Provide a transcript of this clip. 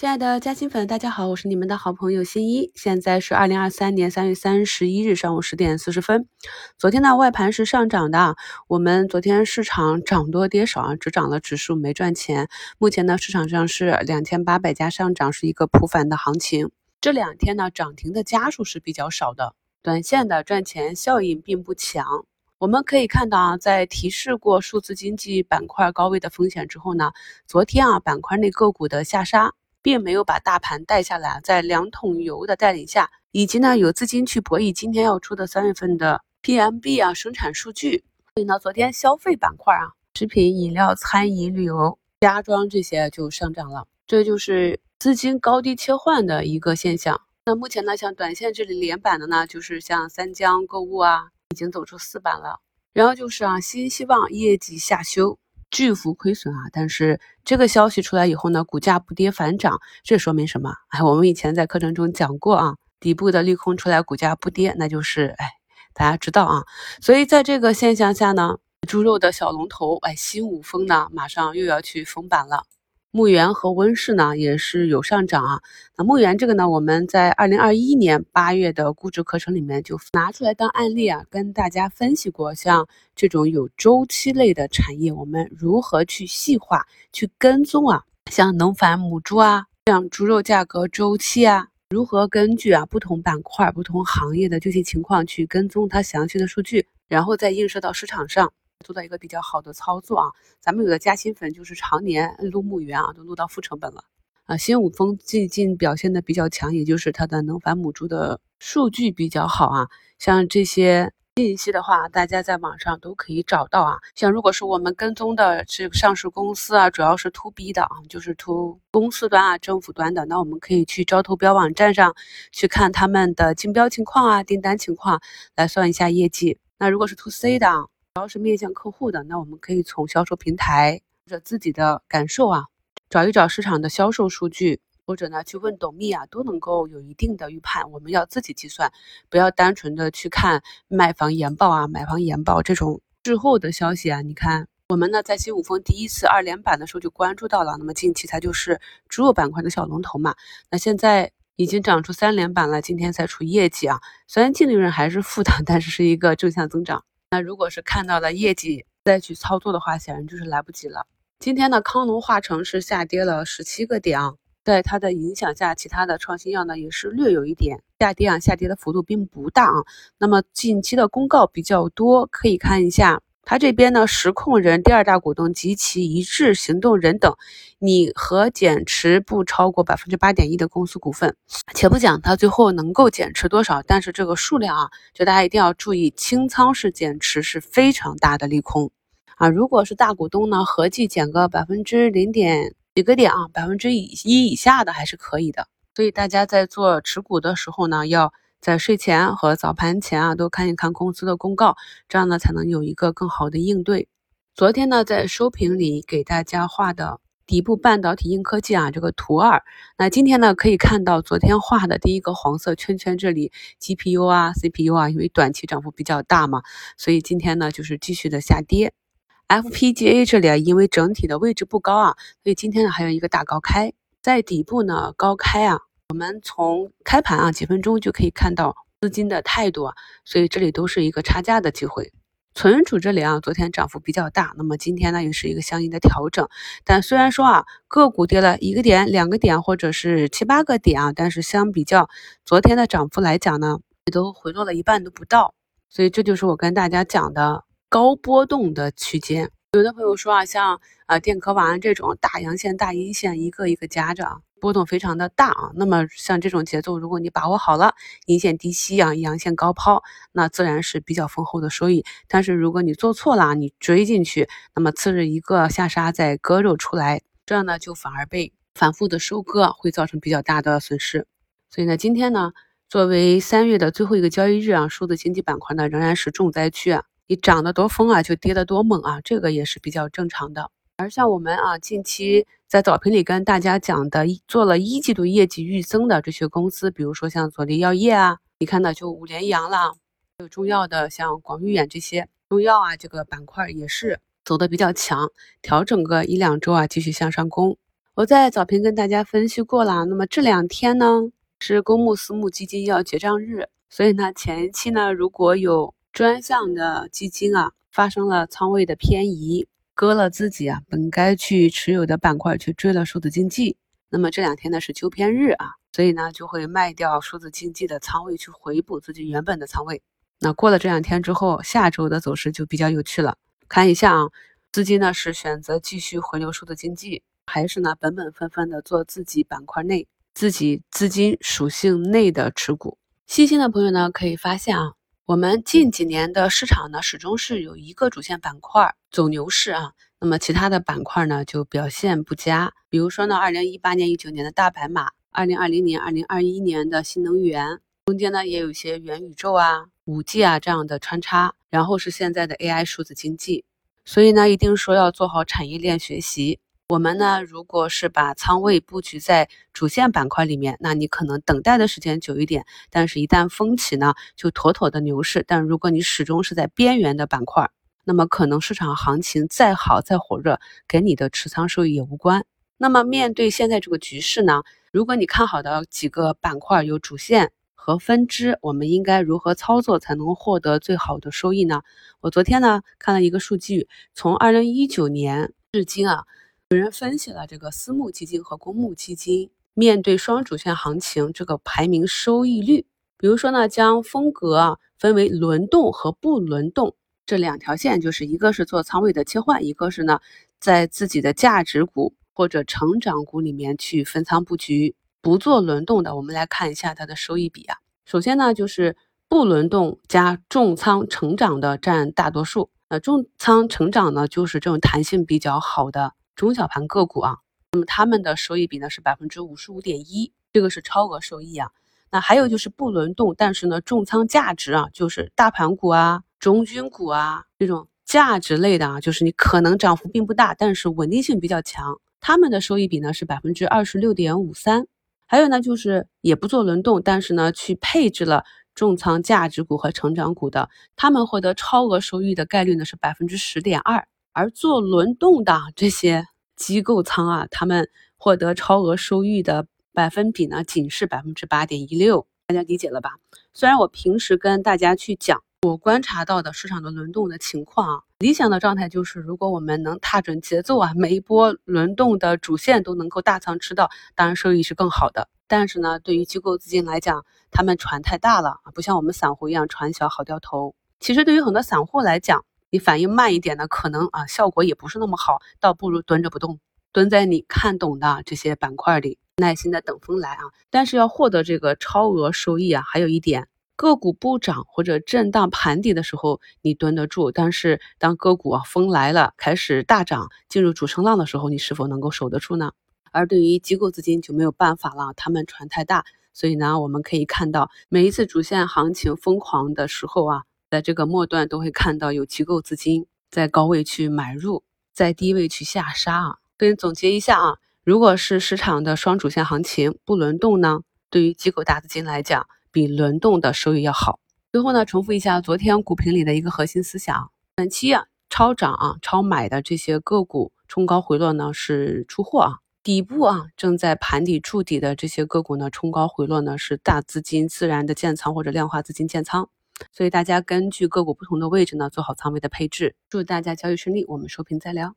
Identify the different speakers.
Speaker 1: 亲爱的嘉兴粉，大家好，我是你们的好朋友新一。现在是二零二三年三月三十一日上午十点四十分。昨天呢，外盘是上涨的，我们昨天市场涨多跌少啊，只涨了指数没赚钱。目前呢，市场上是两千八百家上涨，是一个普反的行情。这两天呢，涨停的家数是比较少的，短线的赚钱效应并不强。我们可以看到啊，在提示过数字经济板块高位的风险之后呢，昨天啊，板块内个股的下杀。并没有把大盘带下来，在两桶油的带领下，以及呢有资金去博弈今天要出的三月份的 PMB 啊生产数据，所以呢昨天消费板块啊，食品饮料、餐饮、旅游、家装这些就上涨了，这就是资金高低切换的一个现象。那目前呢，像短线这里连板的呢，就是像三江购物啊，已经走出四板了，然后就是啊新希望业绩下修。巨幅亏损啊！但是这个消息出来以后呢，股价不跌反涨，这说明什么？哎，我们以前在课程中讲过啊，底部的利空出来，股价不跌，那就是哎，大家知道啊。所以在这个现象下呢，猪肉的小龙头哎，新五丰呢，马上又要去封板了。牧原和温室呢也是有上涨啊。那牧原这个呢，我们在二零二一年八月的估值课程里面就拿出来当案例啊，跟大家分析过。像这种有周期类的产业，我们如何去细化、去跟踪啊？像农繁母猪啊，像猪肉价格周期啊，如何根据啊不同板块、不同行业的具体情况去跟踪它详细的数据，然后再映射到市场上。做到一个比较好的操作啊，咱们有的加薪粉就是常年撸木源啊，都撸到负成本了啊。新五丰最近表现的比较强，也就是它的能繁母猪的数据比较好啊。像这些信息的话，大家在网上都可以找到啊。像如果是我们跟踪的这个上市公司啊，主要是 to B 的啊，就是 to 公司端啊、政府端的，那我们可以去招投标网站上去看他们的竞标情况啊、订单情况，来算一下业绩。那如果是 to C 的啊，主要是面向客户的，那我们可以从销售平台或者自己的感受啊，找一找市场的销售数据，或者呢去问董秘啊，都能够有一定的预判。我们要自己计算，不要单纯的去看卖房研报啊、买房研报这种滞后的消息啊。你看，我们呢在新五丰第一次二连板的时候就关注到了，那么近期它就是猪肉板块的小龙头嘛。那现在已经涨出三连板了，今天才出业绩啊，虽然净利润还是负的，但是是一个正向增长。那如果是看到了业绩再去操作的话，显然就是来不及了。今天呢，康龙化成是下跌了十七个点啊，在它的影响下，其他的创新药呢也是略有一点下跌啊，下跌的幅度并不大啊。那么近期的公告比较多，可以看一下。他这边呢，实控人、第二大股东及其一致行动人等，拟和减持不超过百分之八点一的公司股份。且不讲他最后能够减持多少，但是这个数量啊，就大家一定要注意，清仓式减持是非常大的利空啊。如果是大股东呢，合计减个百分之零点几个点啊，百分之一以下的还是可以的。所以大家在做持股的时候呢，要。在睡前和早盘前啊，都看一看公司的公告，这样呢才能有一个更好的应对。昨天呢，在收评里给大家画的底部半导体硬科技啊，这个图二，那今天呢可以看到昨天画的第一个黄色圈圈，这里 GPU 啊、CPU 啊，因为短期涨幅比较大嘛，所以今天呢就是继续的下跌。FPGA 这里啊，因为整体的位置不高啊，所以今天呢还有一个大高开，在底部呢高开啊。我们从开盘啊几分钟就可以看到资金的态度啊，所以这里都是一个差价的机会。存储这里啊，昨天涨幅比较大，那么今天呢也是一个相应的调整。但虽然说啊个股跌了一个点、两个点或者是七八个点啊，但是相比较昨天的涨幅来讲呢，也都回落了一半都不到。所以这就是我跟大家讲的高波动的区间。有的朋友说啊，像啊电科网这种大阳线、大阴线一个一个夹着啊，波动非常的大啊。那么像这种节奏，如果你把握好了，阴线低吸啊，阳线高抛，那自然是比较丰厚的收益。但是如果你做错了，你追进去，那么次日一个下杀再割肉出来，这样呢就反而被反复的收割，会造成比较大的损失。所以呢，今天呢作为三月的最后一个交易日啊，数字经济板块呢仍然是重灾区啊。你涨得多疯啊，就跌得多猛啊，这个也是比较正常的。而像我们啊，近期在早评里跟大家讲的，做了一季度业绩预增的这些公司，比如说像佐力药业啊，你看到就五连阳了，还有中药的像广誉远这些中药啊，这个板块也是走的比较强，调整个一两周啊，继续向上攻。我在早评跟大家分析过了，那么这两天呢是公募私募基金要结账日，所以呢前期呢如果有专项的基金啊发生了仓位的偏移，割了自己啊本该去持有的板块，去追了数字经济，那么这两天呢是纠偏日啊，所以呢就会卖掉数字经济的仓位，去回补自己原本的仓位。那过了这两天之后，下周的走势就比较有趣了。看一下啊，资金呢是选择继续回流数字经济，还是呢本本分分的做自己板块内、自己资金属性内的持股？细心的朋友呢可以发现啊，我们近几年的市场呢始终是有一个主线板块走牛市啊，那么其他的板块呢就表现不佳。比如说呢，二零一八年、一九年的大白马，二零二零年、二零二一年的新能源。中间呢也有一些元宇宙啊、五 G 啊这样的穿插，然后是现在的 AI 数字经济，所以呢一定说要做好产业链学习。我们呢如果是把仓位布局在主线板块里面，那你可能等待的时间久一点，但是一旦封起呢就妥妥的牛市。但如果你始终是在边缘的板块，那么可能市场行情再好再火热，跟你的持仓收益也无关。那么面对现在这个局势呢，如果你看好的几个板块有主线。和分支，我们应该如何操作才能获得最好的收益呢？我昨天呢看了一个数据，从二零一九年至今啊，有人分析了这个私募基金和公募基金面对双主线行情这个排名收益率。比如说呢，将风格啊分为轮动和不轮动这两条线，就是一个是做仓位的切换，一个是呢在自己的价值股或者成长股里面去分仓布局。不做轮动的，我们来看一下它的收益比啊。首先呢，就是不轮动加重仓成长的占大多数。那重仓成长呢，就是这种弹性比较好的中小盘个股啊。那么他们的收益比呢是百分之五十五点一，这个是超额收益啊。那还有就是不轮动，但是呢重仓价值啊，就是大盘股啊、中军股啊这种价值类的啊，就是你可能涨幅并不大，但是稳定性比较强，他们的收益比呢是百分之二十六点五三。还有呢，就是也不做轮动，但是呢，去配置了重仓价值股和成长股的，他们获得超额收益的概率呢是百分之十点二，而做轮动的这些机构仓啊，他们获得超额收益的百分比呢仅是百分之八点一六，大家理解了吧？虽然我平时跟大家去讲。我观察到的市场的轮动的情况啊，理想的状态就是，如果我们能踏准节奏啊，每一波轮动的主线都能够大仓吃到，当然收益是更好的。但是呢，对于机构资金来讲，他们船太大了啊，不像我们散户一样船小好掉头。其实对于很多散户来讲，你反应慢一点呢，可能啊效果也不是那么好，倒不如蹲着不动，蹲在你看懂的这些板块里，耐心的等风来啊。但是要获得这个超额收益啊，还有一点。个股不涨或者震荡盘底的时候，你蹲得住；但是当个股啊风来了，开始大涨，进入主升浪的时候，你是否能够守得住呢？而对于机构资金就没有办法了，他们船太大，所以呢，我们可以看到每一次主线行情疯狂的时候啊，在这个末段都会看到有机构资金在高位去买入，在低位去下杀啊。所以总结一下啊，如果是市场的双主线行情不轮动呢，对于机构大资金来讲。比轮动的收益要好。最后呢，重复一下昨天股评里的一个核心思想：本期啊超涨啊超买的这些个股冲高回落呢是出货啊，底部啊正在盘底筑底的这些个股呢冲高回落呢是大资金自然的建仓或者量化资金建仓。所以大家根据个股不同的位置呢做好仓位的配置。祝大家交易顺利，我们收评再聊。